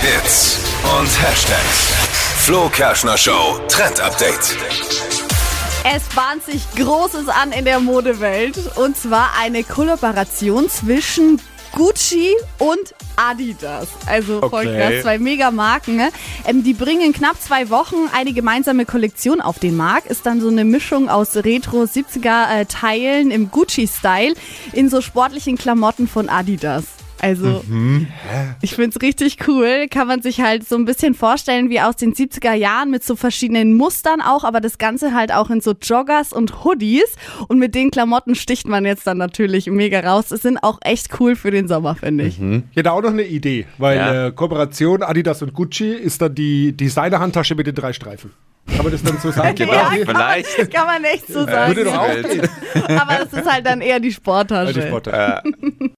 Hits und Hashtags. Flo Kerschner Show Trend Update. Es bahnt sich Großes an in der Modewelt. Und zwar eine Kollaboration zwischen Gucci und Adidas. Also voll Okay. krass, zwei Megamarken. Ne? Ähm, die bringen in knapp zwei Wochen eine gemeinsame Kollektion auf den Markt. Ist dann so eine Mischung aus Retro 70er äh, Teilen im Gucci-Style in so sportlichen Klamotten von Adidas. Also, ich find's richtig cool. Kann man sich halt so ein bisschen vorstellen wie aus den 70er Jahren mit so verschiedenen Mustern auch, aber das Ganze halt auch in so Joggers und Hoodies. Und mit den Klamotten sticht man jetzt dann natürlich mega raus. Es sind auch echt cool für den Sommer, finde ich. Ich hätte auch noch eine Idee, weil Ja. äh, Kooperation Adidas und Gucci ist dann die Designer-Handtasche mit den drei Streifen. Kann man das dann so sagen? Genau, Ja, vielleicht. Kann man echt so sagen. Würde doch auch aber das ist halt dann eher die Sporttasche. Die Sporttasche.